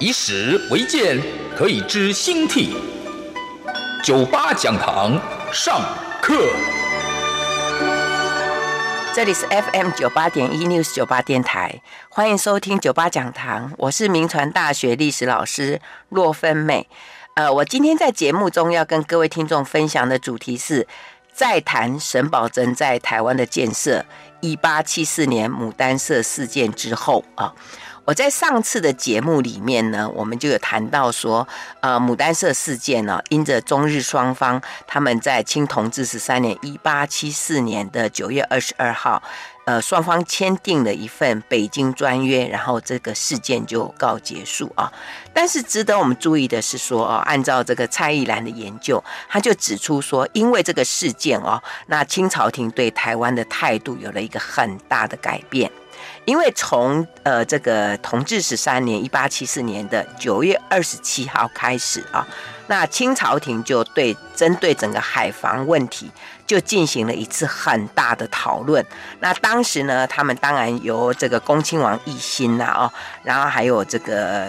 以史为鉴，可以知兴替。九八讲堂上课。这里是 FM 九八点一 News 九八电台，欢迎收听九八讲堂。我是明传大学历史老师骆芬美。呃，我今天在节目中要跟各位听众分享的主题是，再谈沈葆楨在台湾的建设。一八七四年牡丹社事件之后啊。我在上次的节目里面呢，我们就有谈到说，呃，牡丹社事件呢，因着中日双方他们在清同治十三年（一八七四年的九月二十二号），呃，双方签订了一份北京专约，然后这个事件就告结束啊。但是值得我们注意的是说，哦，按照这个蔡逸岚的研究，他就指出说，因为这个事件哦，那清朝廷对台湾的态度有了一个很大的改变。因为从呃这个同治十三年一八七四年的九月二十七号开始啊，那清朝廷就对针对整个海防问题就进行了一次很大的讨论。那当时呢，他们当然由这个恭亲王奕欣呐哦，然后还有这个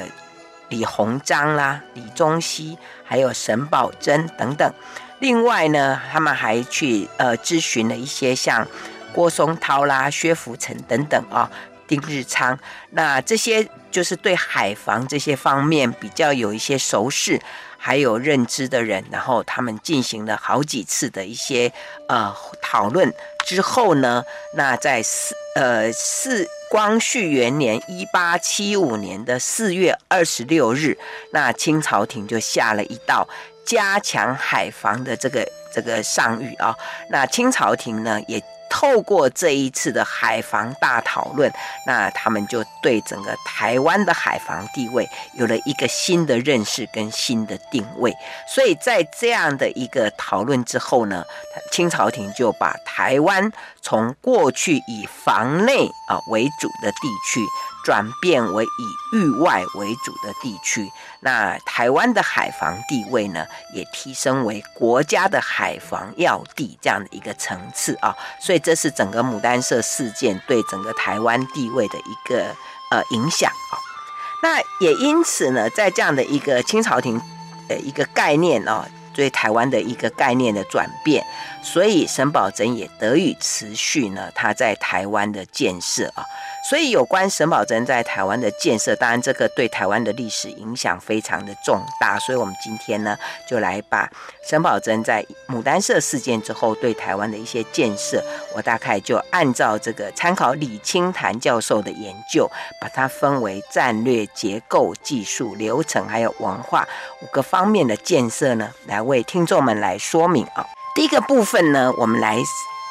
李鸿章啦、李宗熙，还有沈葆桢等等。另外呢，他们还去呃咨询了一些像。郭松涛啦、薛福成等等啊，丁日昌，那这些就是对海防这些方面比较有一些熟识，还有认知的人，然后他们进行了好几次的一些呃讨论之后呢，那在四呃四光绪元年一八七五年的四月二十六日，那清朝廷就下了一道加强海防的这个这个上諭啊，那清朝廷呢也。透过这一次的海防大讨论，那他们就对整个台湾的海防地位有了一个新的认识跟新的定位。所以在这样的一个讨论之后呢，清朝廷就把台湾从过去以防内啊为主的地区，转变为以域外为主的地区。那台湾的海防地位呢，也提升为国家的海防要地这样的一个层次啊，所以这是整个牡丹社事件对整个台湾地位的一个呃影响啊。那也因此呢，在这样的一个清朝廷的一个概念啊，对台湾的一个概念的转变，所以沈葆桢也得以持续呢，他在台湾的建设啊。所以，有关沈葆桢在台湾的建设，当然这个对台湾的历史影响非常的重大。所以，我们今天呢，就来把沈葆桢在牡丹社事件之后对台湾的一些建设，我大概就按照这个参考李清潭教授的研究，把它分为战略、结构、技术、流程还有文化五个方面的建设呢，来为听众们来说明啊。第一个部分呢，我们来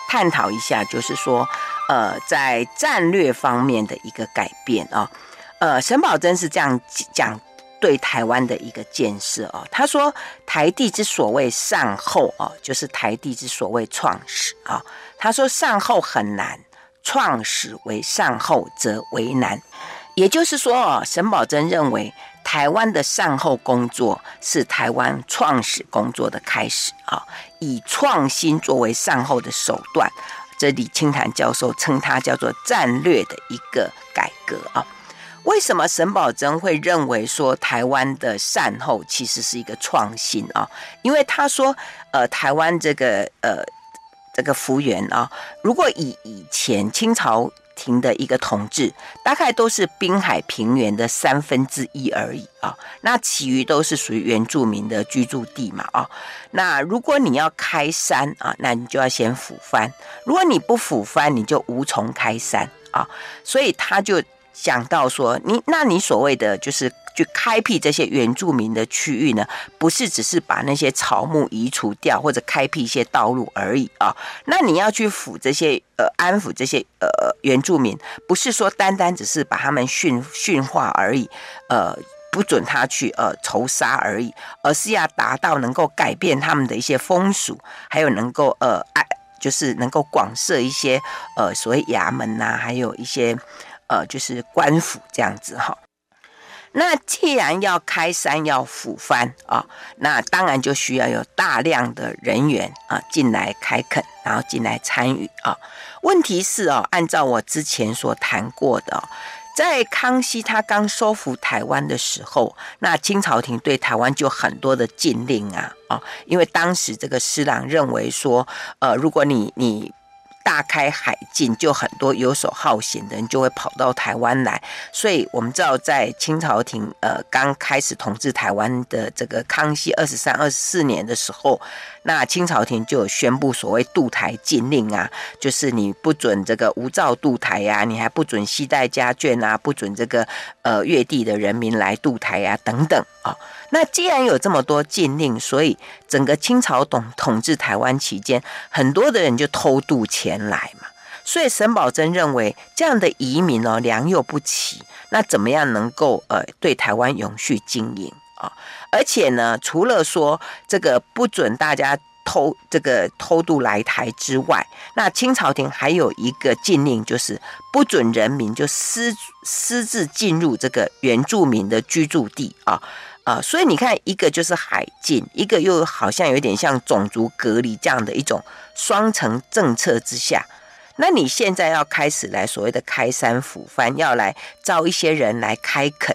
探讨一下，就是说。呃，在战略方面的一个改变啊，呃，沈葆桢是这样讲对台湾的一个建设啊。他说，台地之所谓善后啊，就是台地之所谓创始啊。他说，善后很难，创始为善后则为难。也就是说，沈葆桢认为台湾的善后工作是台湾创始工作的开始啊，以创新作为善后的手段。这李清潭教授称它叫做战略的一个改革啊。为什么沈葆桢会认为说台湾的善后其实是一个创新啊？因为他说，呃，台湾这个呃这个幅员啊，如果以以前清朝。廷的一个统治，大概都是滨海平原的三分之一而已啊。那其余都是属于原住民的居住地嘛啊。那如果你要开山啊，那你就要先抚番。如果你不抚番，你就无从开山啊。所以他就讲到说，你那你所谓的就是。去开辟这些原住民的区域呢，不是只是把那些草木移除掉，或者开辟一些道路而已啊。那你要去抚这些呃安抚这些呃原住民，不是说单单只是把他们驯驯化而已，呃，不准他去呃仇杀而已，而是要达到能够改变他们的一些风俗，还有能够呃爱，就是能够广设一些呃所谓衙门呐、啊，还有一些呃就是官府这样子哈。那既然要开山要抚番啊，那当然就需要有大量的人员啊进来开垦，然后进来参与啊。问题是哦，按照我之前所谈过的，在康熙他刚收复台湾的时候，那清朝廷对台湾就很多的禁令啊啊，因为当时这个施琅认为说，呃，如果你你。大开海禁，就很多游手好闲的人就会跑到台湾来，所以我们知道，在清朝廷呃刚开始统治台湾的这个康熙二十三、二十四年的时候，那清朝廷就有宣布所谓渡台禁令啊，就是你不准这个无照渡台呀、啊，你还不准携带家眷啊，不准这个呃越地的人民来渡台呀、啊，等等啊。那既然有这么多禁令，所以整个清朝统统治台湾期间，很多的人就偷渡前来嘛。所以沈葆桢认为这样的移民哦，良莠不齐，那怎么样能够呃对台湾永续经营啊？而且呢，除了说这个不准大家偷这个偷渡来台之外，那清朝廷还有一个禁令，就是不准人民就私私自进入这个原住民的居住地啊。啊、所以你看，一个就是海禁，一个又好像有点像种族隔离这样的一种双层政策之下，那你现在要开始来所谓的开山抚番，要来招一些人来开垦，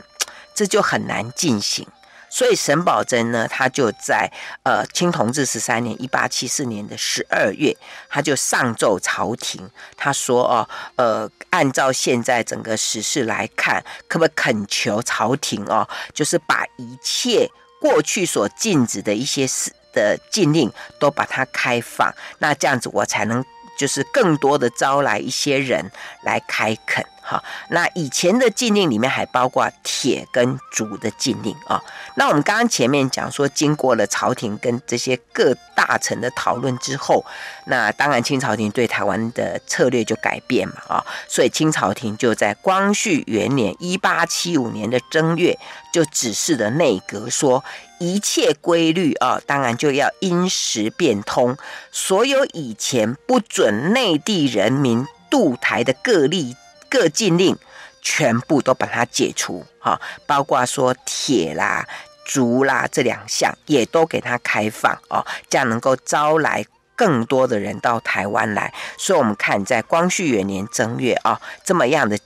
这就很难进行。所以沈葆桢呢，他就在呃清同治十三年（一八七四年的十二月），他就上奏朝廷，他说：“哦，呃，按照现在整个时事来看，可不可以恳求朝廷哦，就是把一切过去所禁止的一些事的禁令都把它开放，那这样子我才能就是更多的招来一些人来开垦。”好，那以前的禁令里面还包括铁跟竹的禁令啊。那我们刚刚前面讲说，经过了朝廷跟这些各大臣的讨论之后，那当然清朝廷对台湾的策略就改变嘛啊。所以清朝廷就在光绪元年一八七五年的正月，就指示了内阁说，一切规律啊，当然就要因时变通，所有以前不准内地人民渡台的各例。各禁令全部都把它解除，哈，包括说铁啦、竹啦这两项也都给它开放哦，这样能够招来更多的人到台湾来。所以，我们看在光绪元年正月啊，这么样的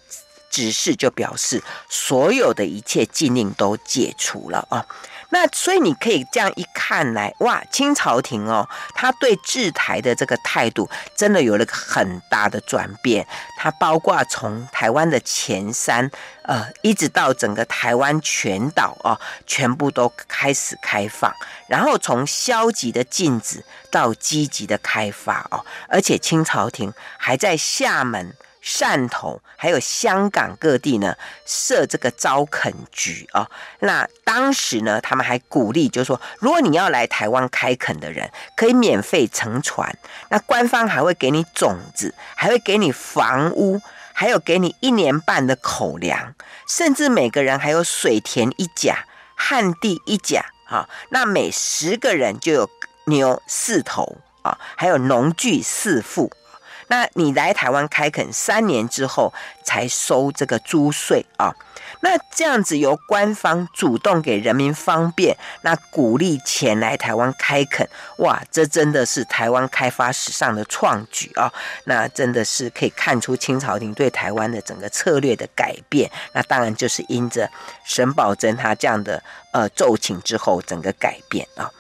指示就表示所有的一切禁令都解除了啊。那所以你可以这样一看来，哇，清朝廷哦，他对治台的这个态度真的有了个很大的转变。它包括从台湾的前山，呃，一直到整个台湾全岛哦，全部都开始开放。然后从消极的禁止到积极的开发哦，而且清朝廷还在厦门。汕头还有香港各地呢，设这个招垦局啊。那当时呢，他们还鼓励，就是说，如果你要来台湾开垦的人，可以免费乘船。那官方还会给你种子，还会给你房屋，还有给你一年半的口粮，甚至每个人还有水田一甲，旱地一甲啊。那每十个人就有牛四头啊，还有农具四副。那你来台湾开垦三年之后才收这个租税啊？那这样子由官方主动给人民方便，那鼓励前来台湾开垦，哇，这真的是台湾开发史上的创举啊！那真的是可以看出清朝廷对台湾的整个策略的改变。那当然就是因着沈葆桢他这样的呃奏请之后，整个改变啊。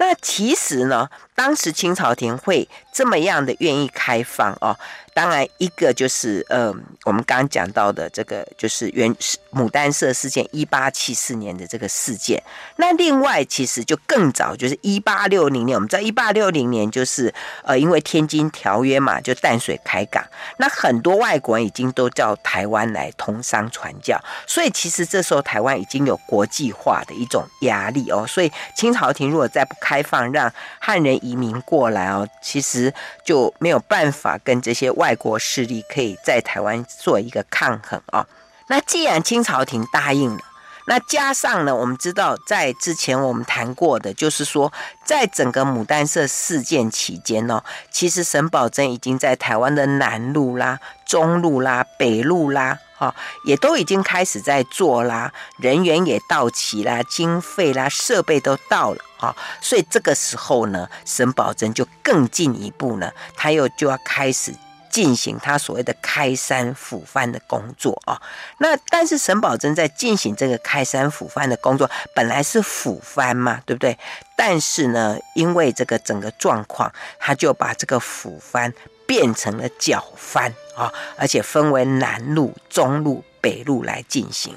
那其实呢，当时清朝廷会这么样的愿意开放哦。当然，一个就是呃，我们刚刚讲到的这个，就是原牡丹社事件，一八七四年的这个事件。那另外，其实就更早，就是一八六零年。我们知道，一八六零年就是呃，因为天津条约嘛，就淡水开港，那很多外国人已经都到台湾来通商传教，所以其实这时候台湾已经有国际化的一种压力哦。所以清朝廷如果再不开放，让汉人移民过来哦，其实就没有办法跟这些外国势力可以在台湾做一个抗衡哦。那既然清朝廷答应了，那加上呢，我们知道在之前我们谈过的，就是说在整个牡丹社事件期间呢，其实沈葆楨已经在台湾的南路啦、中路啦、北路啦，哈，也都已经开始在做啦，人员也到齐啦，经费啦、设备都到了啊，所以这个时候呢，沈葆桢就更进一步呢，他又就要开始。进行他所谓的开山抚番的工作啊，那但是沈葆桢在进行这个开山抚番的工作，本来是抚番嘛，对不对？但是呢，因为这个整个状况，他就把这个抚番变成了剿番啊，而且分为南路、中路、北路来进行。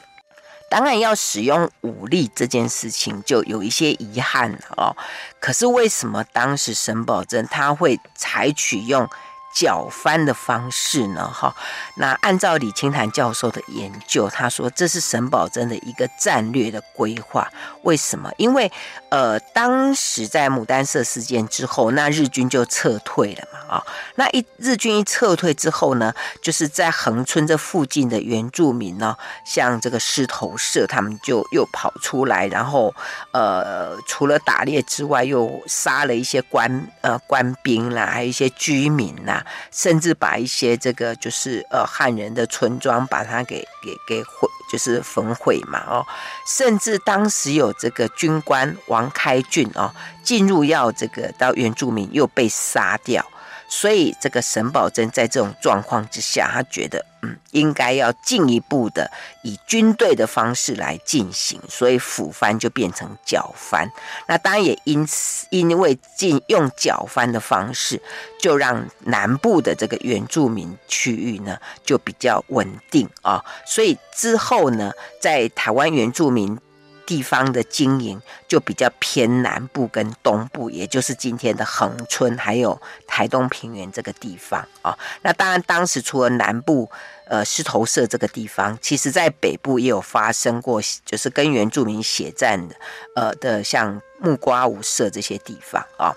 当然要使用武力这件事情，就有一些遗憾了哦。可是为什么当时沈葆桢他会采取用？剿翻的方式呢？哈，那按照李清潭教授的研究，他说这是沈葆桢的一个战略的规划。为什么？因为呃，当时在牡丹社事件之后，那日军就撤退了嘛，啊，那一日军一撤退之后呢，就是在横村这附近的原住民呢，像这个狮头社，他们就又跑出来，然后呃，除了打猎之外，又杀了一些官呃官兵啦，还有一些居民啦。甚至把一些这个就是呃汉人的村庄把它给给给毁，就是焚毁嘛哦。甚至当时有这个军官王开俊哦进入要这个到原住民又被杀掉。所以，这个沈葆桢在这种状况之下，他觉得，嗯，应该要进一步的以军队的方式来进行，所以抚番就变成剿藩。那当然也因此，因为进用剿藩的方式，就让南部的这个原住民区域呢，就比较稳定啊。所以之后呢，在台湾原住民。地方的经营就比较偏南部跟东部，也就是今天的恒春，还有台东平原这个地方啊。那当然，当时除了南部，呃，狮头社这个地方，其实在北部也有发生过，就是跟原住民血战的，呃的，像木瓜五社这些地方啊。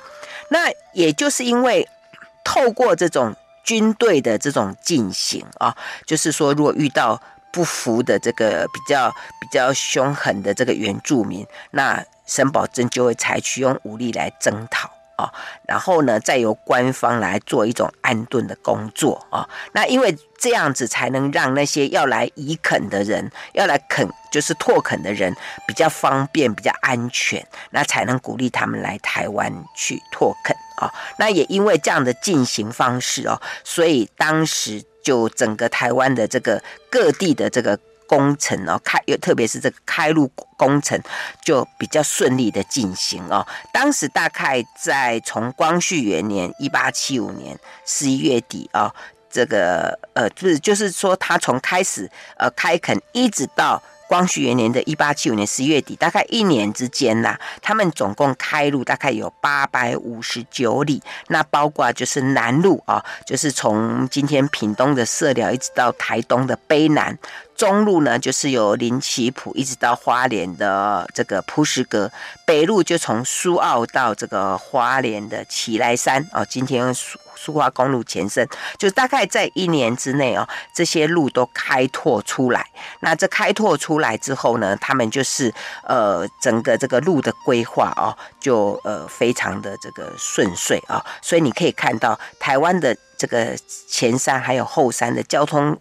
那也就是因为透过这种军队的这种进行啊，就是说，如果遇到。不服的这个比较比较凶狠的这个原住民，那沈葆楨就会采取用武力来征讨啊，然后呢，再由官方来做一种安顿的工作啊。那因为这样子才能让那些要来移垦的人，要来垦就是拓垦的人比较方便、比较安全，那才能鼓励他们来台湾去拓垦啊。那也因为这样的进行方式哦，所以当时。就整个台湾的这个各地的这个工程哦，开又特别是这个开路工程就比较顺利的进行哦。当时大概在从光绪元年一八七五年十一月底哦，这个呃，就是就是说他从开始呃开垦一直到。光绪元年的一八七五年十一月底，大概一年之间呐，他们总共开路大概有八百五十九里，那包括就是南路啊，就是从今天屏东的社寮一直到台东的卑南。中路呢，就是由林奇浦一直到花莲的这个璞石阁；北路就从苏澳到这个花莲的奇莱山哦。今天苏花公路前身，就大概在一年之内哦，这些路都开拓出来。那这开拓出来之后呢，他们就是呃，整个这个路的规划哦，就呃非常的这个顺遂啊、哦。所以你可以看到台湾的这个前山还有后山的交通。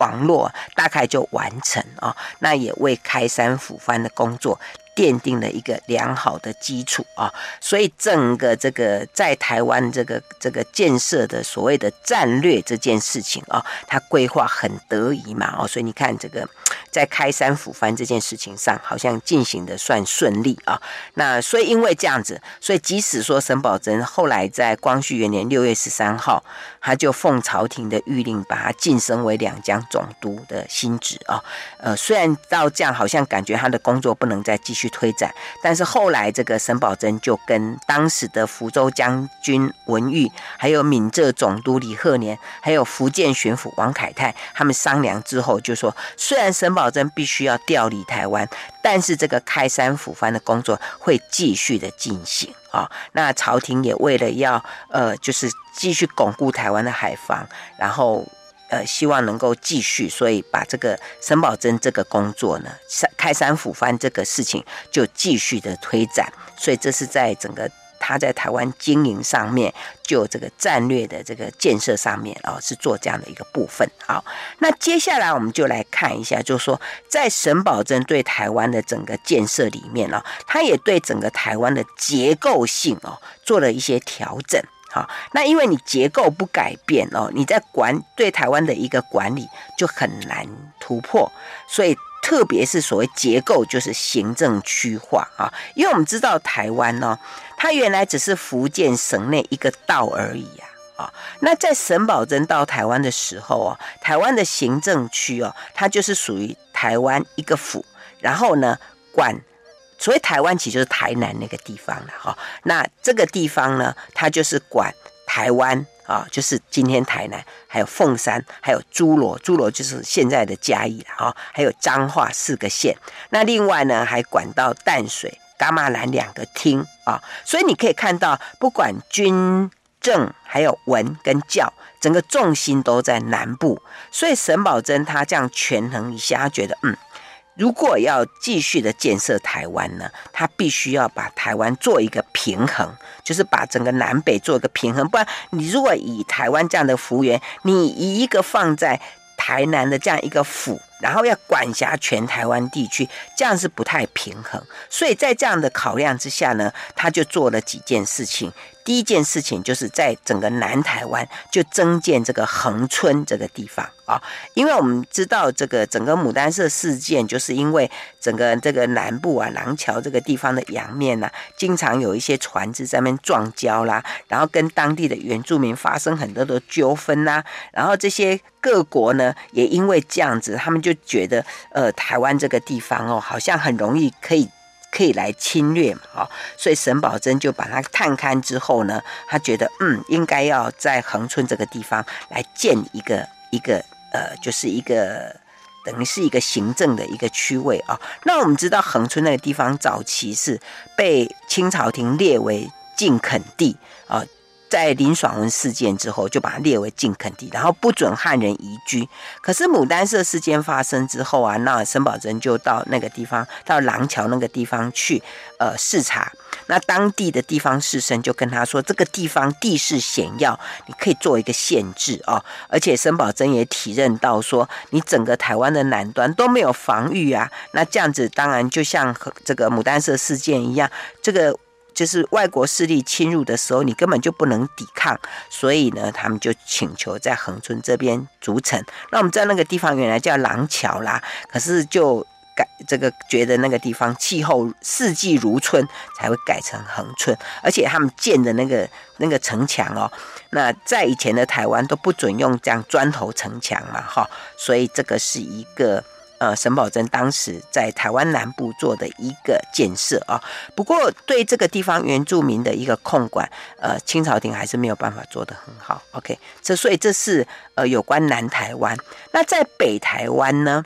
网络大概就完成啊，那也为开山抚番的工作奠定了一个良好的基础啊，所以整个这个在台湾这个这个建设的所谓的战略这件事情啊，它规划很得宜嘛哦，所以你看这个在开山抚番这件事情上，好像进行的算顺利啊。那所以因为这样子，所以即使说沈葆桢后来在光绪元年六月十三号，他就奉朝廷的谕令，把他晋升为两江总督的新职啊。呃，虽然到这样，好像感觉他的工作不能再继续。推展，但是后来这个沈葆桢就跟当时的福州将军文玉，还有闽浙总督李鹤年，还有福建巡抚王凯泰，他们商量之后就说，虽然沈葆桢必须要调离台湾，但是这个开山抚番的工作会继续的进行啊。那朝廷也为了要呃，就是继续巩固台湾的海防，然后。呃希望能够继续，所以把这个沈葆桢这个工作呢，开山抚番这个事情就继续的推展，所以这是在整个。他在台湾经营上面，就这个战略的这个建设上面哦，是做这样的一个部分。好，那接下来我们就来看一下，就是说在沈葆桢对台湾的整个建设里面哦，他也对整个台湾的结构性哦做了一些调整。好，那因为你结构不改变哦，你在管对台湾的一个管理就很难突破，所以。特别是所谓结构，就是行政区划啊，因为我们知道台湾呢，它原来只是福建省内一个道而已啊，啊，那在沈葆桢到台湾的时候啊，台湾的行政区哦，它就是属于台湾一个府，然后呢管，所谓台湾其实就是台南那个地方了哈，那这个地方呢，它就是管台湾。啊，就是今天台南，还有凤山，还有诸罗，诸罗就是现在的嘉义了啊，还有彰化四个县。那另外呢，还管到淡水、噶玛兰两个厅啊。所以你可以看到，不管军政，还有文跟教，整个重心都在南部。所以沈葆桢他这样权衡一下，他觉得嗯。如果要继续的建设台湾呢，他必须要把台湾做一个平衡，就是把整个南北做一个平衡。不然，你如果以台湾这样的幅员，你一个放在台南的这样一个府，然后要管辖全台湾地区，这样是不太平衡。所以在这样的考量之下呢，他就做了几件事情。第一件事情就是在整个南台湾就增建这个恒春这个地方啊，因为我们知道这个整个牡丹社事件，就是因为整个这个南部啊廊桥这个地方的洋面呐，经常有一些船只在那边撞礁啦，然后跟当地的原住民发生很多的纠纷呐，然后这些各国呢也因为这样子，他们就觉得呃台湾这个地方哦，好像很容易可以。可以来侵略嘛？哦，所以沈葆桢就把它探勘之后呢，他觉得嗯，应该要在恒村这个地方来建一个一个呃，就是一个等于是一个行政的一个区位啊。那我们知道恒村那个地方早期是被清朝廷列为禁垦地啊。在林爽文事件之后，就把它列为禁垦地，然后不准汉人移居。可是牡丹社事件发生之后啊，那沈葆桢就到那个地方，到廊桥那个地方去，呃，视察。那当地的地方士绅就跟他说，这个地方地势险要，你可以做一个限制哦。而且沈葆桢也体认到说，你整个台湾的南端都没有防御啊，那这样子当然就像和这个牡丹社事件一样，这个。就是外国势力侵入的时候，你根本就不能抵抗，所以呢，他们就请求在恒春这边筑城。那我们知道那个地方原来叫廊桥啦，可是就改这个觉得那个地方气候四季如春，才会改成恒春。而且他们建的那个那个城墙哦，那在以前的台湾都不准用这样砖头城墙嘛，哈，所以这个是一个。呃，沈葆桢当时在台湾南部做的一个建设啊，不过对这个地方原住民的一个控管，呃，清朝廷还是没有办法做得很好。OK，这所以这是呃有关南台湾。那在北台湾呢，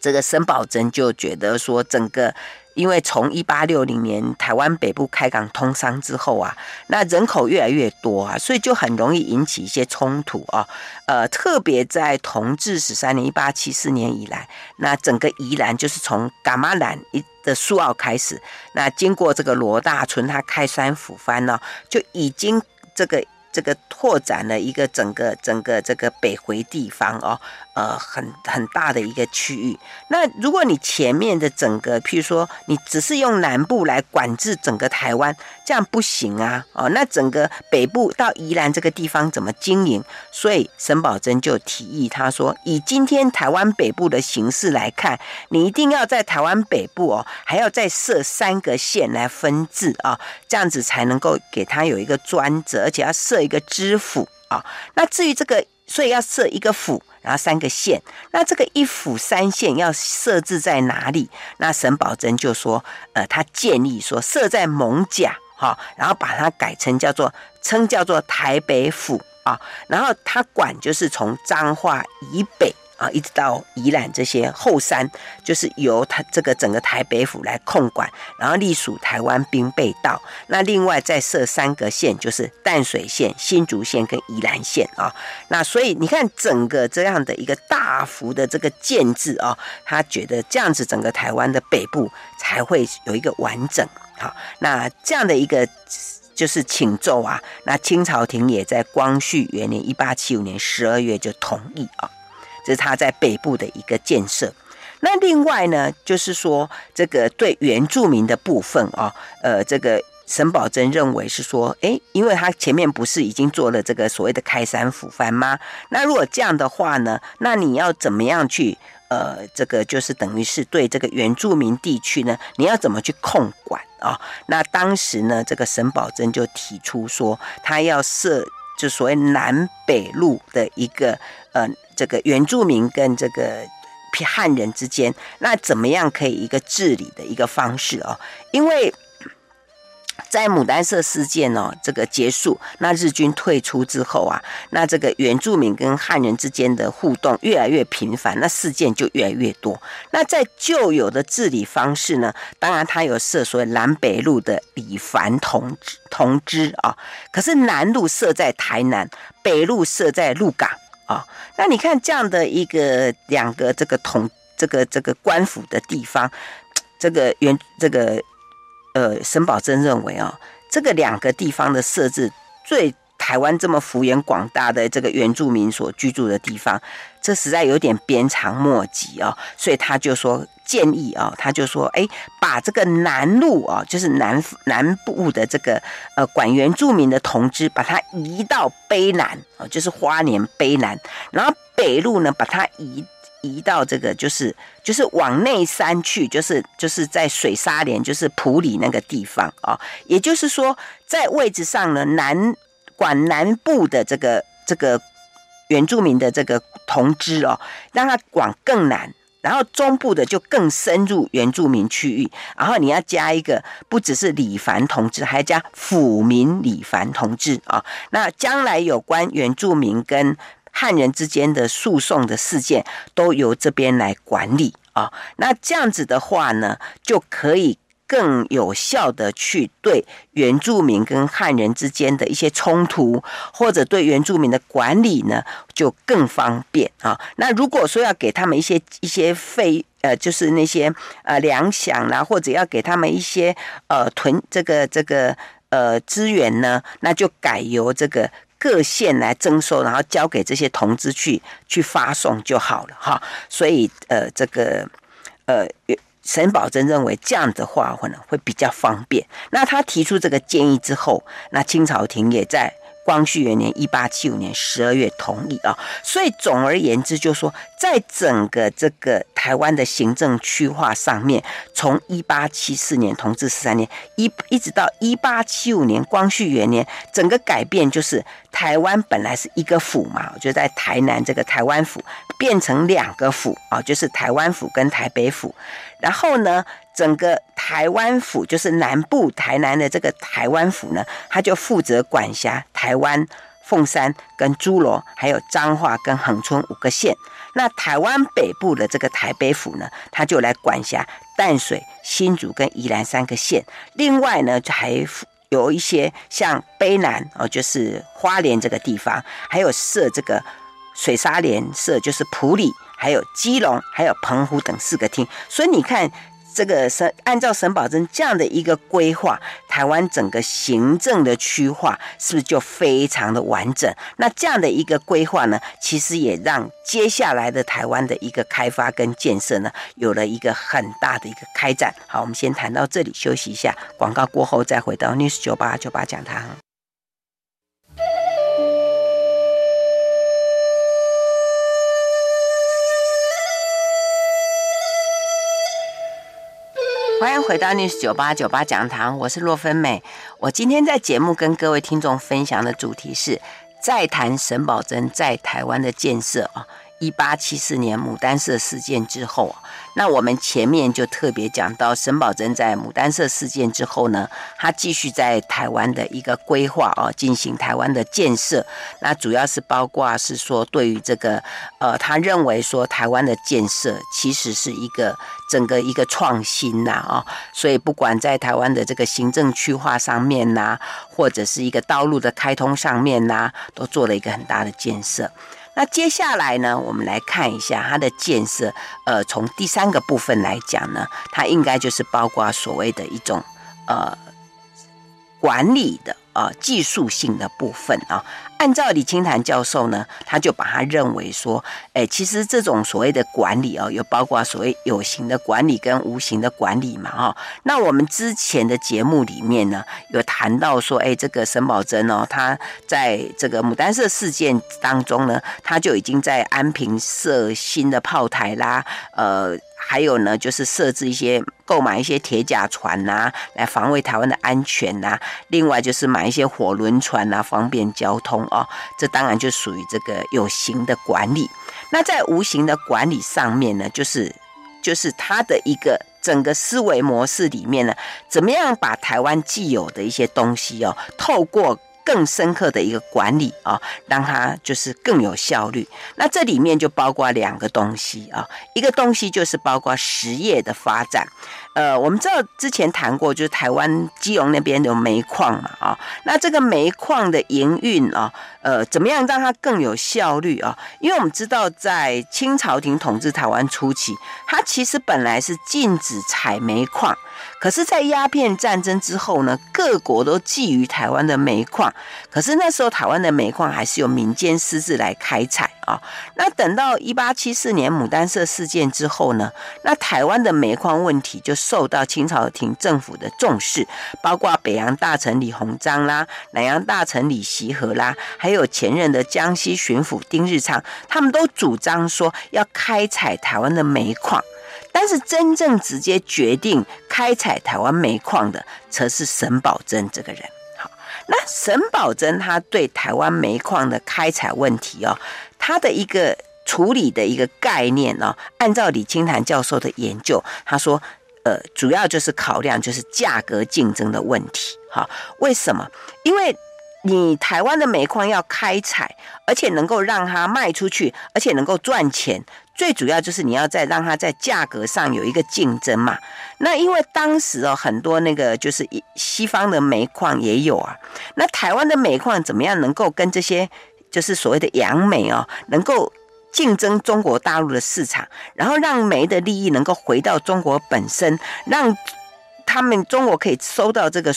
这个沈葆桢就觉得说整个。因为从一八六零年台湾北部开港通商之后啊，那人口越来越多啊，所以就很容易引起一些冲突啊。呃，特别在同治十三年（一八七四年）以来，那整个宜兰就是从噶玛兰一的苏澳开始，那经过这个罗大春他开山抚番呢，就已经这个。这个拓展了一个整个整个这个北回地方哦，呃，很很大的一个区域。那如果你前面的整个，譬如说你只是用南部来管制整个台湾，这样不行啊，哦，那整个北部到宜兰这个地方怎么经营？所以沈葆桢就提议他说，以今天台湾北部的形势来看，你一定要在台湾北部哦，还要再设三个县来分治啊，这样子才能够给他有一个专责，而且要设。一个知府啊，那至于这个，所以要设一个府，然后三个县。那这个一府三县要设置在哪里？那沈葆桢就说，呃，他建议说设在艋舺好，然后把它改成叫做称叫做台北府啊，然后他管就是从彰化以北。啊，一直到宜兰这些后山，就是由他这个整个台北府来控管，然后隶属台湾兵备道。那另外再设三个县，就是淡水县、新竹县跟宜兰县啊。那所以你看整个这样的一个大幅的这个建制啊，他觉得这样子整个台湾的北部才会有一个完整。好，那这样的一个就是请奏啊，那清朝廷也在光绪元年一八七五年十二月就同意啊。是他在北部的一个建设。那另外呢，就是说这个对原住民的部分啊，呃，这个沈葆楨认为是说，诶，因为他前面不是已经做了这个所谓的开山抚番吗？那如果这样的话呢，那你要怎么样去，呃，这个就是等于是对这个原住民地区呢，你要怎么去控管啊？那当时呢，这个沈葆楨就提出说，他要设就所谓南北路的一个呃。这个原住民跟这个汉人之间，那怎么样可以一个治理的一个方式哦？因为在牡丹社事件哦，这个结束，那日军退出之后啊，那这个原住民跟汉人之间的互动越来越频繁，那事件就越来越多。那在旧有的治理方式呢，当然他有设所谓南北路的李凡同同知啊，可是南路设在台南，北路设在鹿港。啊，那你看这样的一个两个这个统这个这个官府的地方，这个原这个呃沈葆桢认为啊，这个两个地方的设置，最台湾这么幅员广大的这个原住民所居住的地方，这实在有点鞭长莫及啊，所以他就说。建议啊，他就说，哎，把这个南路啊，就是南南部的这个呃管原住民的同志，把它移到卑南啊，就是花莲卑南，然后北路呢，把它移移到这个就是就是往内山去，就是就是在水沙连，就是埔里那个地方啊，也就是说，在位置上呢，南管南部的这个这个原住民的这个同知哦，让他管更南。然后中部的就更深入原住民区域，然后你要加一个，不只是李凡同志，还加抚民李凡同志啊。那将来有关原住民跟汉人之间的诉讼的事件，都由这边来管理啊。那这样子的话呢，就可以。更有效的去对原住民跟汉人之间的一些冲突，或者对原住民的管理呢，就更方便啊。那如果说要给他们一些一些费，呃，就是那些呃粮饷啦，或者要给他们一些呃囤这个这个呃资源呢，那就改由这个各县来征收，然后交给这些同志去去发送就好了哈。所以呃，这个呃。沈葆桢认为这样的话可能会比较方便。那他提出这个建议之后，那清朝廷也在光绪元年一八七五年十二月同意啊。所以总而言之，就是说，在整个这个台湾的行政区划上面，从一八七四年同治十三年一一直到一八七五年光绪元年，整个改变就是台湾本来是一个府嘛，就在台南这个台湾府变成两个府啊，就是台湾府跟台北府。然后呢，整个台湾府就是南部台南的这个台湾府呢，他就负责管辖台湾凤山跟诸罗，还有彰化跟恒春五个县。那台湾北部的这个台北府呢，他就来管辖淡水、新竹跟宜兰三个县。另外呢，就还有一些像卑南哦，就是花莲这个地方，还有设这个水沙连设就是埔里。还有基隆、还有澎湖等四个厅，所以你看，这个沈按照沈葆楨这样的一个规划，台湾整个行政的区划是不是就非常的完整？那这样的一个规划呢，其实也让接下来的台湾的一个开发跟建设呢，有了一个很大的一个开展。好，我们先谈到这里，休息一下，广告过后再回到 News 九八九八讲堂。欢迎回到 News 九八九八讲堂，我是洛芬美。我今天在节目跟各位听众分享的主题是，再谈沈葆桢在台湾的建设啊。一八七四年牡丹社事件之后，那我们前面就特别讲到，沈葆桢在牡丹社事件之后呢，他继续在台湾的一个规划啊，进行台湾的建设。那主要是包括是说，对于这个呃，他认为说台湾的建设其实是一个整个一个创新呐啊，所以不管在台湾的这个行政区划上面呐，或者是一个道路的开通上面呐，都做了一个很大的建设。那接下来呢，我们来看一下它的建设。呃，从第三个部分来讲呢，它应该就是包括所谓的一种呃管理的。呃，技术性的部分啊，按照李清潭教授呢，他就把他认为说，哎，其实这种所谓的管理哦，有包括所谓有形的管理跟无形的管理嘛，哈。那我们之前的节目里面呢，有谈到说，哎，这个沈葆桢哦，他在这个牡丹社事件当中呢，他就已经在安平设新的炮台啦，呃。还有呢，就是设置一些购买一些铁甲船呐、来防卫台湾的安全呐、另外就是买一些火轮船呐、方便交通哦。这当然就属于这个有形的管理。那在无形的管理上面呢，就是就是它的一个整个思维模式里面呢，怎么样把台湾既有的一些东西哦，透过。更深刻的一个管理啊，让它就是更有效率。那这里面就包括两个东西啊，一个东西就是包括实业的发展。呃，我们知道之前谈过，就是台湾基隆那边有煤矿嘛，啊，那这个煤矿的营运啊，呃，怎么样让它更有效率啊？因为我们知道，在清朝廷统治台湾初期，它其实本来是禁止采煤矿。可是，在鸦片战争之后呢，各国都觊觎台湾的煤矿。可是那时候，台湾的煤矿还是由民间私自来开采啊。那等到一八七四年牡丹社事件之后呢，那台湾的煤矿问题就受到清朝廷政府的重视，包括北洋大臣李鸿章啦、南洋大臣李锡和啦，还有前任的江西巡抚丁日昌，他们都主张说要开采台湾的煤矿。但是真正直接决定开采台湾煤矿的，则是沈葆桢这个人。好，那沈葆桢他对台湾煤矿的开采问题哦，他的一个处理的一个概念哦，按照李清潭教授的研究，他说，呃，主要就是考量就是价格竞争的问题。好，为什么？因为你台湾的煤矿要开采，而且能够让它卖出去，而且能够赚钱。最主要就是你要在让它在价格上有一个竞争嘛。那因为当时哦，很多那个就是西方的煤矿也有啊。那台湾的煤矿怎么样能够跟这些就是所谓的洋煤哦，能够竞争中国大陆的市场，然后让煤的利益能够回到中国本身，让他们中国可以收到这个。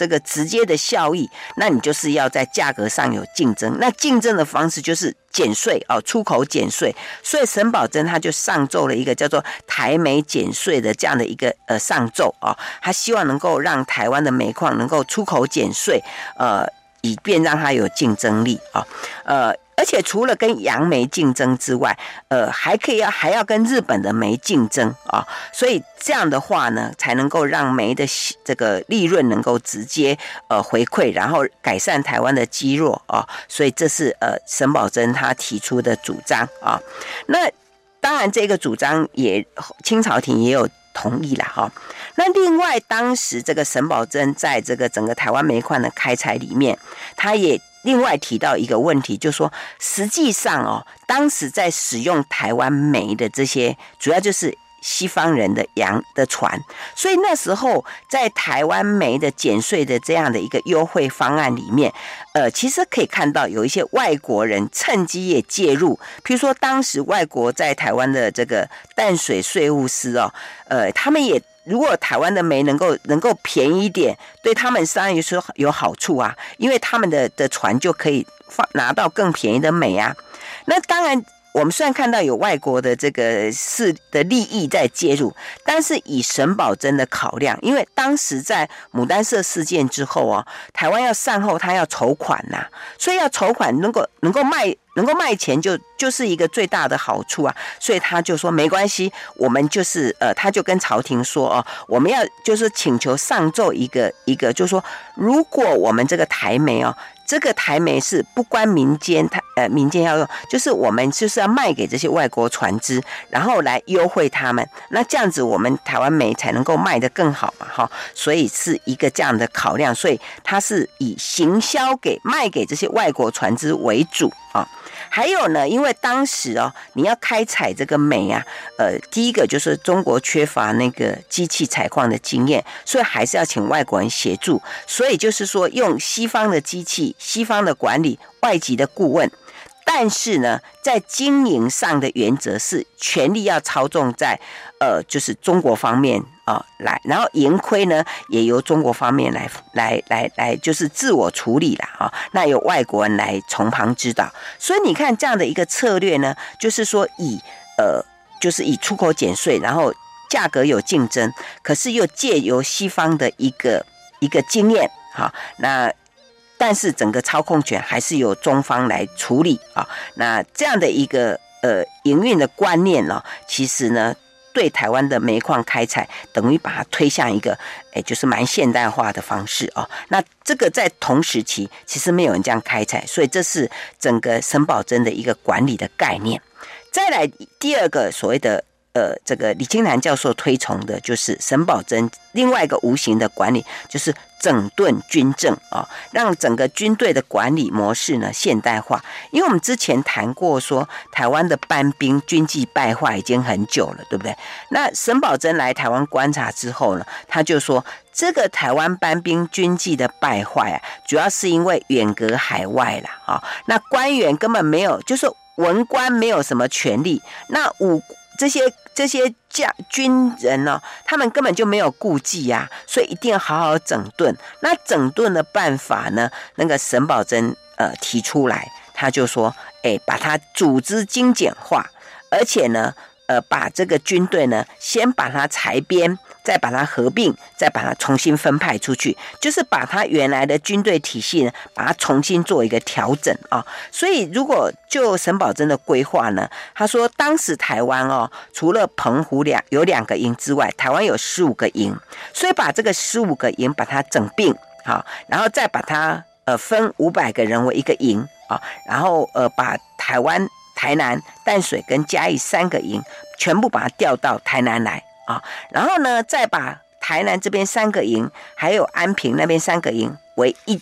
这个直接的效益，那你就是要在价格上有竞争。那竞争的方式就是减税哦，出口减税。所以沈葆桢他就上奏了一个叫做“台煤减税”的这样的一个呃上奏啊，他希望能够让台湾的煤矿能够出口减税，呃，以便让它有竞争力啊，呃。而且除了跟洋煤竞争之外，呃，还可以要还要跟日本的煤竞争啊，所以这样的话呢，才能够让煤的这个利润能够直接呃回馈，然后改善台湾的积弱啊，所以这是呃沈葆桢他提出的主张啊。那当然这个主张也清朝廷也有同意了哈。那另外当时这个沈葆桢在这个整个台湾煤矿的开采里面，他也。另外提到一个问题，就是说，实际上哦，当时在使用台湾煤的这些，主要就是西方人的洋的船，所以那时候在台湾煤的减税的这样的一个优惠方案里面，呃，其实可以看到有一些外国人趁机也介入，譬如说当时外国在台湾的这个淡水税务司哦，呃，他们也。如果台湾的煤能够能够便宜一点，对他们商业是有好处啊，因为他们的的船就可以放拿到更便宜的煤啊。那当然，我们虽然看到有外国的这个是的利益在介入，但是以沈葆桢的考量，因为当时在牡丹社事件之后啊，台湾要善后，他要筹款呐、啊，所以要筹款能够能够卖。能够卖钱就就是一个最大的好处啊，所以他就说没关系，我们就是呃，他就跟朝廷说哦，我们要就是请求上奏一个一个，就是说如果我们这个台媒哦，这个台媒是不关民间，它呃民间要用，就是我们就是要卖给这些外国船只，然后来优惠他们，那这样子我们台湾煤才能够卖得更好嘛，哈，所以是一个这样的考量，所以它是以行销给卖给这些外国船只为主啊。还有呢，因为当时哦，你要开采这个煤啊，呃，第一个就是中国缺乏那个机器采矿的经验，所以还是要请外国人协助。所以就是说，用西方的机器、西方的管理、外籍的顾问。但是呢，在经营上的原则是，权力要操纵在，呃，就是中国方面啊、来，然后盈亏呢也由中国方面来来来来，就是自我处理了啊。那由外国人来从旁指导。所以你看这样的一个策略呢，就是说以呃，就是以出口减税，然后价格有竞争，可是又借由西方的一个一个经验，哈，那。但是整个操控权还是由中方来处理啊。那这样的一个呃营运的观念呢，其实呢对台湾的煤矿开采等于把它推向一个哎，就是蛮现代化的方式啊。那这个在同时期其实没有人这样开采，所以这是整个沈葆桢的一个管理的概念。再来第二个所谓的。呃，这个李清南教授推崇的就是沈葆桢另外一个无形的管理，就是整顿军政啊，让整个军队的管理模式呢现代化。因为我们之前谈过说，台湾的班兵军纪败坏已经很久了，对不对？那沈葆桢来台湾观察之后呢，他就说，这个台湾班兵军纪的败坏啊，主要是因为远隔海外了啊，那官员根本没有，就是文官没有什么权力，那武。这些这些将军人呢、哦，他们根本就没有顾忌呀、啊，所以一定要好好整顿。那整顿的办法呢，那个沈葆桢呃提出来，他就说，哎，把他组织精简化，而且呢，呃，把这个军队呢，先把他裁编。再把它合并，再把它重新分派出去，就是把它原来的军队体系呢，把它重新做一个调整啊。所以，如果就沈葆桢的规划呢，他说当时台湾哦，除了澎湖两有两个营之外，台湾有十五个营，所以把这个十五个营把它整并好，然后再把它呃分五百个人为一个营啊，然后呃把台湾、台南、淡水跟嘉义三个营全部把它调到台南来。啊，然后呢，再把台南这边三个营，还有安平那边三个营为一，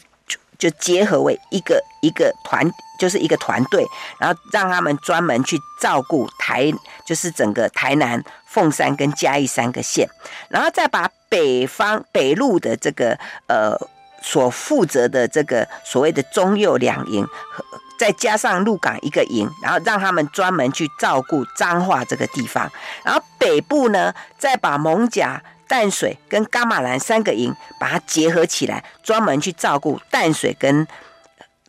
就结合为一个一个团，就是一个团队，然后让他们专门去照顾台，就是整个台南、凤山跟嘉义三个县，然后再把北方北路的这个呃所负责的这个所谓的中右两营和。再加上鹿港一个营，然后让他们专门去照顾彰化这个地方，然后北部呢，再把艋舺、淡水跟噶玛兰三个营把它结合起来，专门去照顾淡水跟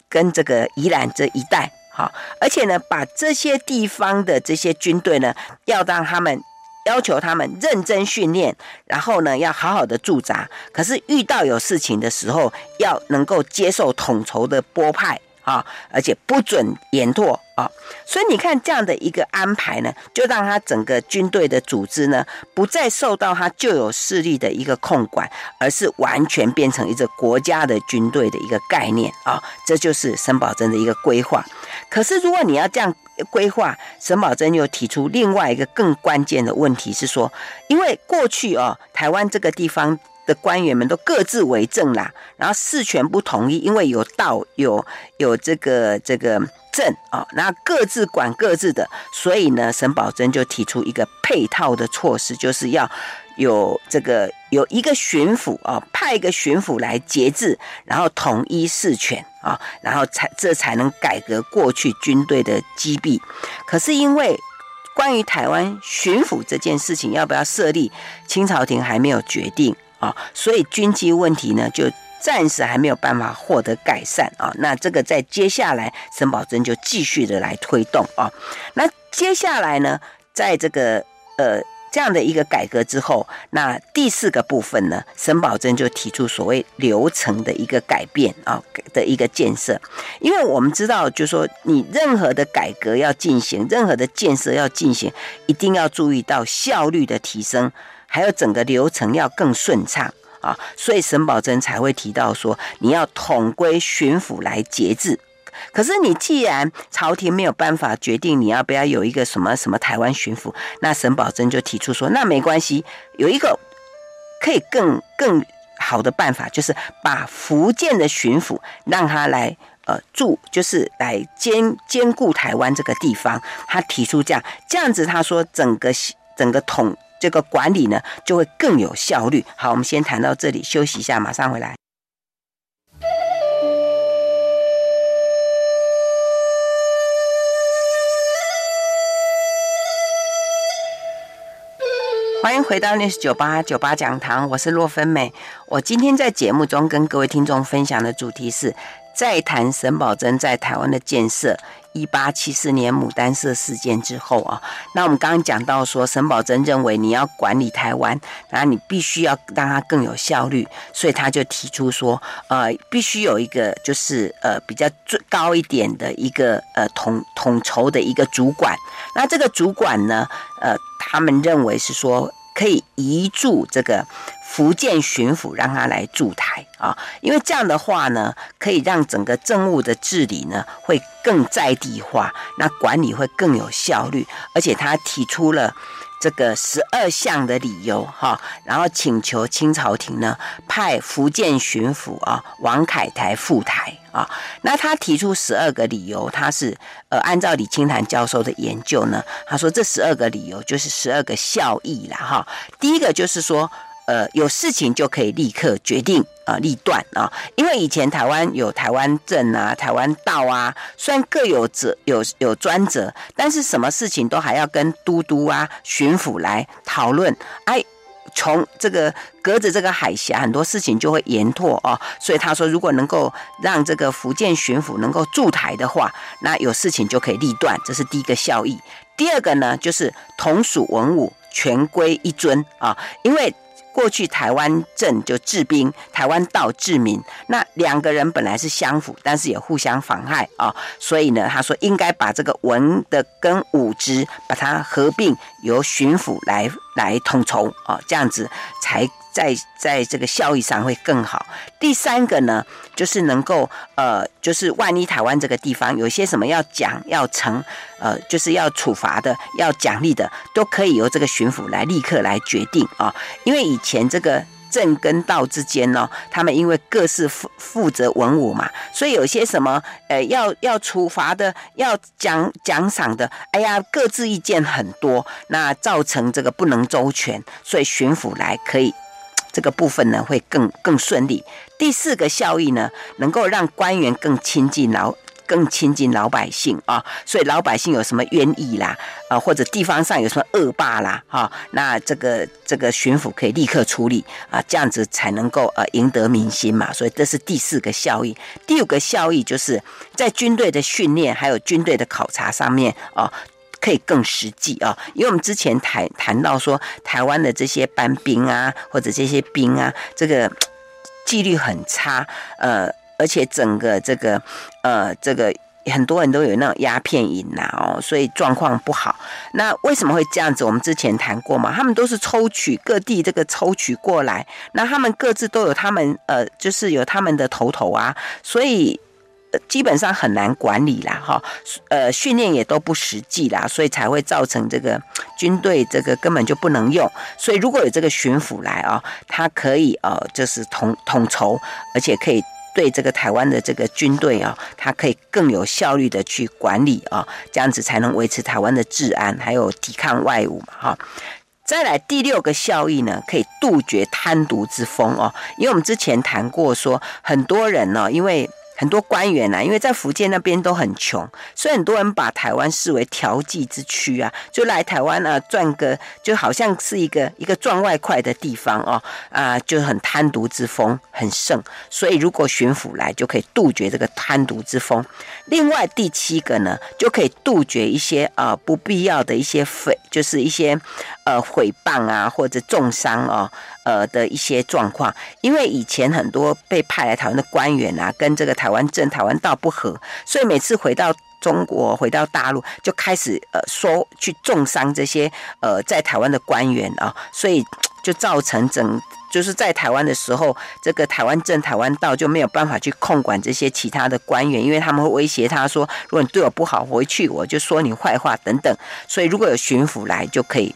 跟这个宜兰这一带。好，而且呢，把这些地方的这些军队呢，要让他们要求他们认真训练，然后呢，要好好的驻扎。可是遇到有事情的时候，要能够接受统筹的拨派。啊，而且不准延拓啊，所以你看这样的一个安排呢，就让他整个军队的组织呢，不再受到他旧有势力的一个控管，而是完全变成一个国家的军队的一个概念啊，这就是沈葆桢的一个规划。可是如果你要这样规划，沈葆桢又提出另外一个更关键的问题是说，因为过去哦，台湾这个地方。的官员们都各自为政啦，然后事权不统一，因为有道有有这个这个政啊，然后各自管各自的，所以呢，沈葆桢就提出一个配套的措施，就是要有这个有一个巡抚啊，派一个巡抚来节制，然后统一事权啊，然后才这才能改革过去军队的积弊。可是因为关于台湾巡抚这件事情要不要设立，清朝廷还没有决定。啊，所以军机问题呢，就暂时还没有办法获得改善啊。那这个在接下来，沈葆桢就继续的来推动啊。那接下来呢，在这个呃这样的一个改革之后，那第四个部分呢，沈葆桢就提出所谓流程的一个改变啊的一个建设。因为我们知道，就说你任何的改革要进行，任何的建设要进行，一定要注意到效率的提升。还有整个流程要更顺畅啊，所以沈葆桢才会提到说，你要统归巡抚来节制。可是你既然朝廷没有办法决定你要不要有一个什么什么台湾巡抚，那沈葆桢就提出说，那没关系，有一个可以更更好的办法，就是把福建的巡抚让他来呃住，就是来兼兼顾台湾这个地方。他提出这样这样子，他说整个整个统这个管理呢就会更有效率。好，我们先谈到这里，休息一下，马上回来。欢迎回到 News 九八九八讲堂，我是洛芬美。我今天在节目中跟各位听众分享的主题是再谈沈葆桢在台湾的建设。一八七四年牡丹社事件之后啊，那我们刚刚讲到说，沈葆桢认为你要管理台湾，然后你必须要让它更有效率，所以他就提出说，呃，必须有一个就是呃比较最高一点的一个呃统统筹的一个主管。那这个主管呢，呃，他们认为是说。可以移驻这个福建巡抚，让他来驻台啊，因为这样的话呢，可以让整个政务的治理呢会更在地化，那管理会更有效率，而且他提出了。这个十二项的理由哈，然后请求清朝廷呢派福建巡抚啊王凯台赴台啊。那他提出十二个理由，他是呃按照李清潭教授的研究呢，他说这十二个理由就是十二个效益了哈。第一个就是说。呃，有事情就可以立刻决定啊，立断啊，因为以前台湾有台湾镇啊、台湾道啊，虽然各有责有有专责，但是什么事情都还要跟都督啊、巡抚来讨论。哎，从这个隔着这个海峡，很多事情就会延拓啊。所以他说，如果能够让这个福建巡抚能够驻台的话，那有事情就可以立断，这是第一个效益。第二个呢，就是同属文武，全归一尊啊，因为。过去台湾镇就治兵，台湾道治民。那两个人本来是相辅，但是也互相妨害啊。所以呢，他说应该把这个文的跟武之把它合并，由巡抚来来统筹啊，这样子才。在在这个效益上会更好。第三个呢，就是能够呃，就是万一台湾这个地方有些什么要奖要惩，呃，就是要处罚的、要奖励的，都可以由这个巡抚来立刻来决定啊。因为以前这个镇跟道之间呢，他们因为各自负负责文武嘛，所以有些什么呃要要处罚的、要奖奖赏的，哎呀，各自意见很多，那造成这个不能周全，所以巡抚来可以。这个部分呢会更更顺利。第四个效益呢，能够让官员更亲近老更亲近老百姓啊。所以老百姓有什么冤意啦，啊或者地方上有什么恶霸啦，哈，那这个这个巡抚可以立刻处理啊，这样子才能够呃赢得民心嘛。所以这是第四个效益。第五个效益就是在军队的训练还有军队的考察上面啊。可以更实际啊，因为我们之前谈谈到说，台湾的这些班兵啊，或者这些兵啊，这个纪律很差，呃，而且整个这个呃，这个很多人都有那种鸦片瘾呐，哦，所以状况不好。那为什么会这样子？我们之前谈过嘛，他们都是抽取各地这个抽取过来，那他们各自都有他们呃，就是有他们的头头啊，所以。基本上很难管理啦，哈，呃，训练也都不实际啦，所以才会造成这个军队这个根本就不能用。所以如果有这个巡抚来啊，他可以呃，就是统统筹，而且可以对这个台湾的这个军队啊，他可以更有效率的去管理啊，这样子才能维持台湾的治安，还有抵抗外侮嘛，哈。再来第六个效益呢，可以杜绝贪渎之风哦，因为我们之前谈过说，很多人呢，因为很多官员啊，因为在福建那边都很穷，所以很多人把台湾视为调剂之区啊，就来台湾啊赚个，就好像是一个一个赚外快的地方哦，啊，就很贪渎之风很盛，所以如果巡抚来，就可以杜绝这个贪渎之风。另外第七个呢，就可以杜绝一些呃不必要的一些诽，就是一些呃诽谤啊或者重伤哦。呃的一些状况，因为以前很多被派来台湾的官员啊，跟这个台湾镇、台湾道不合，所以每次回到中国、回到大陆，就开始呃说去重伤这些呃在台湾的官员啊，所以。就造成整就是在台湾的时候，这个台湾镇、台湾道就没有办法去控管这些其他的官员，因为他们会威胁他说，如果你对我不好，回去我就说你坏话等等。所以如果有巡抚来，就可以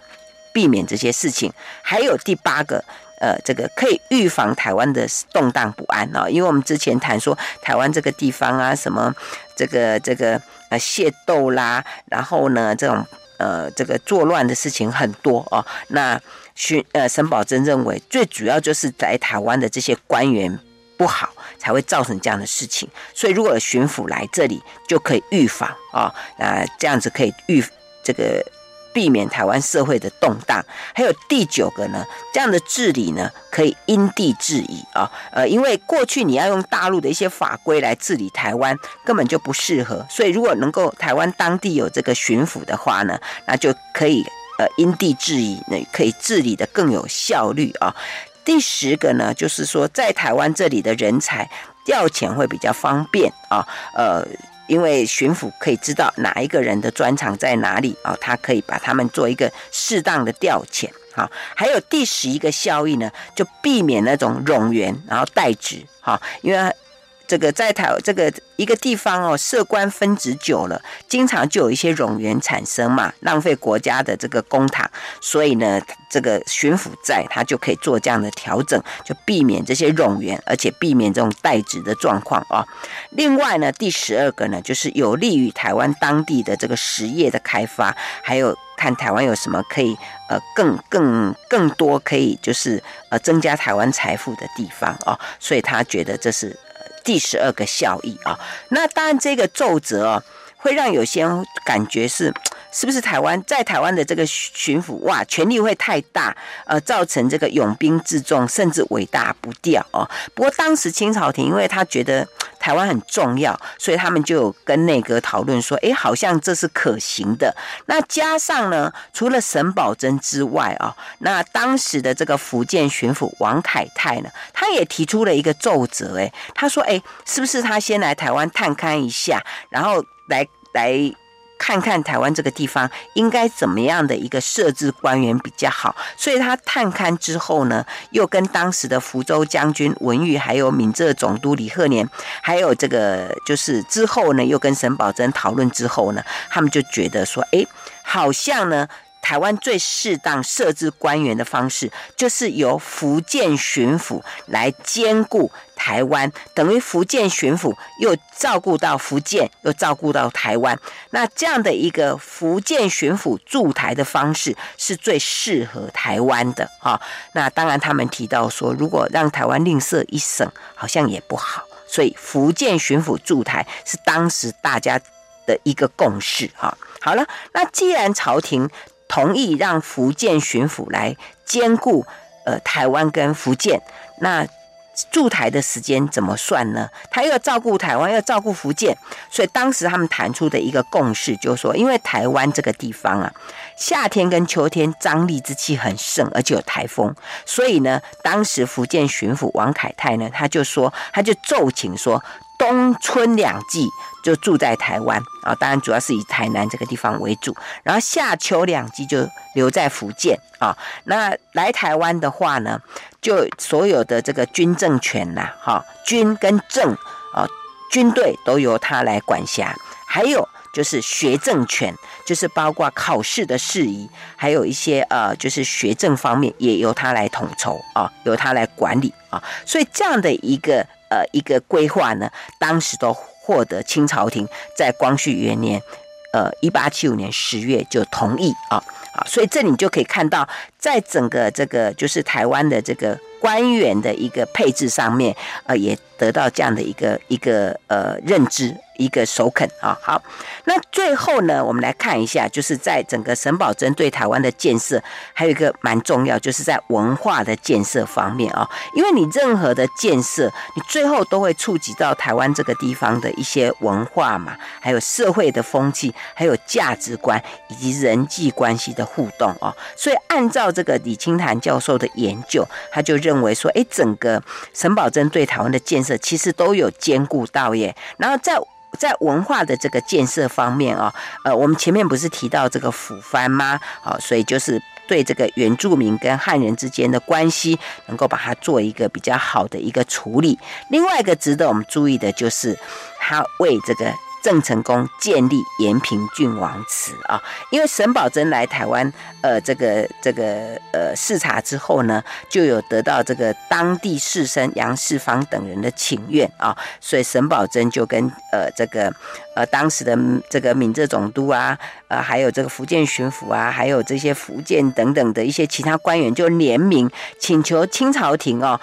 避免这些事情。还有第八个。呃，这个可以预防台湾的动荡不安啊，因为我们之前谈说台湾这个地方啊，什么这个这个呃械斗啦，然后呢这种呃这个作乱的事情很多哦。那巡呃沈葆桢认为，最主要就是在台湾的这些官员不好，才会造成这样的事情。所以如果巡抚来这里，就可以预防啊，那这样子可以预这个。避免台湾社会的动荡，还有第九个呢，这样的治理呢，可以因地制宜啊，呃，因为过去你要用大陆的一些法规来治理台湾，根本就不适合，所以如果能够台湾当地有这个巡抚的话呢，那就可以呃因地制宜，那可以治理得更有效率啊。第十个呢，就是说在台湾这里的人才调遣会比较方便啊，呃。因为巡抚可以知道哪一个人的专长在哪里啊，他可以把他们做一个适当的调遣。好，还有第十一个效益呢，就避免那种冗员然后代职。哈，因为。这个在台这个一个地方哦，设官分职久了，经常就有一些冗员产生嘛，浪费国家的这个公帑，所以呢，这个巡抚在他就可以做这样的调整，就避免这些冗员，而且避免这种代职的状况啊。另外呢，第十二个呢，就是有利于台湾当地的这个实业的开发，还有看台湾有什么可以呃更更更多可以就是呃增加台湾财富的地方啊，所以他觉得这是。第十二个效益啊，那当然这个奏折，会让有些人感觉是。是不是台湾在台湾的这个巡抚哇，权力会太大，呃，造成这个拥兵自重，甚至尾大不掉哦。不过当时清朝廷因为他觉得台湾很重要，所以他们就有跟内阁讨论说，哎，好像这是可行的。那加上呢，除了沈葆楨之外、哦，那当时的这个福建巡抚王凯泰呢，他也提出了一个奏折，哎，他说，哎，是不是他先来台湾探勘一下，然后来来。看看台湾这个地方应该怎么样的一个设置官员比较好，所以他探勘之后呢，又跟当时的福州将军文玉，还有闽浙总督李鹤年，还有这个就是之后呢，又跟沈葆桢讨论之后呢，他们就觉得说，哎，好像呢。台湾最适当设置官员的方式，就是由福建巡抚来兼顾台湾，等于福建巡抚又照顾到福建，又照顾到台湾。那这样的一个福建巡抚驻台的方式，是最适合台湾的啊。那当然，他们提到说，如果让台湾另设一省，好像也不好。所以，福建巡抚驻台是当时大家的一个共识啊。好了，那既然朝廷。同意让福建巡抚来兼顾呃台湾跟福建，那驻台的时间怎么算呢？他又要照顾台湾，又要照顾福建，所以当时他们谈出的一个共识就是说，因为台湾这个地方啊，夏天跟秋天张力之气很盛，而且有台风，所以呢，当时福建巡抚王恺泰呢，他就说，他就奏请说。冬春两季就住在台湾啊，当然主要是以台南这个地方为主，然后夏秋两季就留在福建啊。那来台湾的话呢，就所有的这个军政权呐，哈，军跟政啊，军队都由他来管辖，还有就是学政权，就是包括考试的事宜，还有一些呃，就是学政方面也由他来统筹啊，由他来管理啊。所以这样的一个。呃，一个规划呢，当时都获得清朝廷在光绪元年，呃，一八七五年十月就同意啊啊，所以这里就可以看到，在整个这个就是台湾的这个官员的一个配置上面，呃，也得到这样的一个一个呃认知。一个首肯啊，好，那最后呢，我们来看一下，就是在整个沈葆桢对台湾的建设，还有一个蛮重要，就是在文化的建设方面啊，因为你任何的建设，你最后都会触及到台湾这个地方的一些文化嘛，还有社会的风气，还有价值观以及人际关系的互动啊，所以按照这个李清潭教授的研究，他就认认为说，哎，整个沈葆桢对台湾的建设其实都有兼顾到耶，然后在。在文化的这个建设方面啊，呃，我们前面不是提到这个抚藩吗？啊，所以就是。对这个原住民跟汉人之间的关系，能够把它做一个比较好的一个处理。另外一个值得我们注意的就是，他为这个。郑成功建立延平郡王祠啊，因为沈葆桢来台湾，呃，这个这个呃视察之后呢，就有得到这个当地士绅杨世芳等人的请愿啊，所以沈葆桢就跟呃这个呃当时的这个闽浙总督啊，呃还有这个福建巡抚啊，还有这些福建等等的一些其他官员，就联名请求清朝廷哦。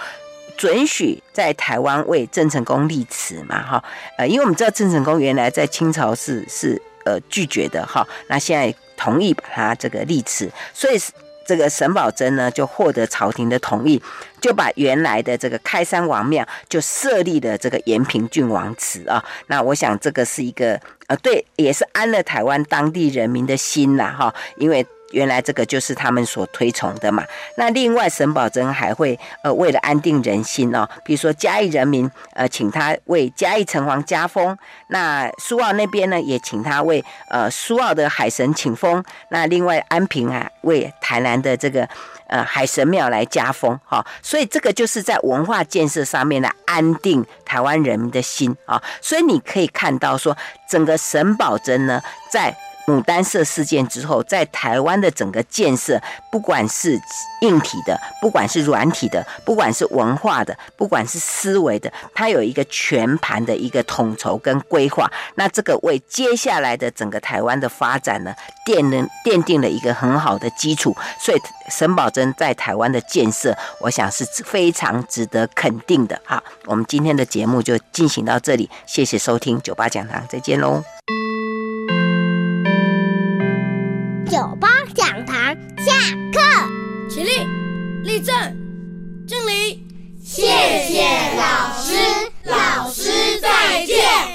准许在台湾为郑成功立祠嘛？哈，呃，因为我们知道郑成功原来在清朝是是呃拒绝的哈，那现在同意把他这个立祠，所以这个沈葆桢呢就获得朝廷的同意，就把原来的这个开山王庙就设立了这个延平郡王祠啊。那我想这个是一个呃对，也是安了台湾当地人民的心呐哈，因为。原来这个就是他们所推崇的嘛。那另外，沈葆桢还会呃，为了安定人心哦，比如说嘉义人民呃，请他为嘉义城隍加封。那苏澳那边呢，也请他为呃苏澳的海神请封。那另外安平啊，为台南的这个呃海神庙来加封哈、所以这个就是在文化建设上面的安定台湾人民的心啊、所以你可以看到说，整个沈葆桢呢，在牡丹社事件之后，在台湾的整个建设，不管是硬体的，不管是软体的，不管是文化的，不管是思维的，它有一个全盘的一个统筹跟规划。那这个为接下来的整个台湾的发展呢，奠能奠定了一个很好的基础。所以沈葆桢在台湾的建设，我想是非常值得肯定的。好，我们今天的节目就进行到这里，谢谢收听九八讲堂，再见喽。谢谢老师老师再见。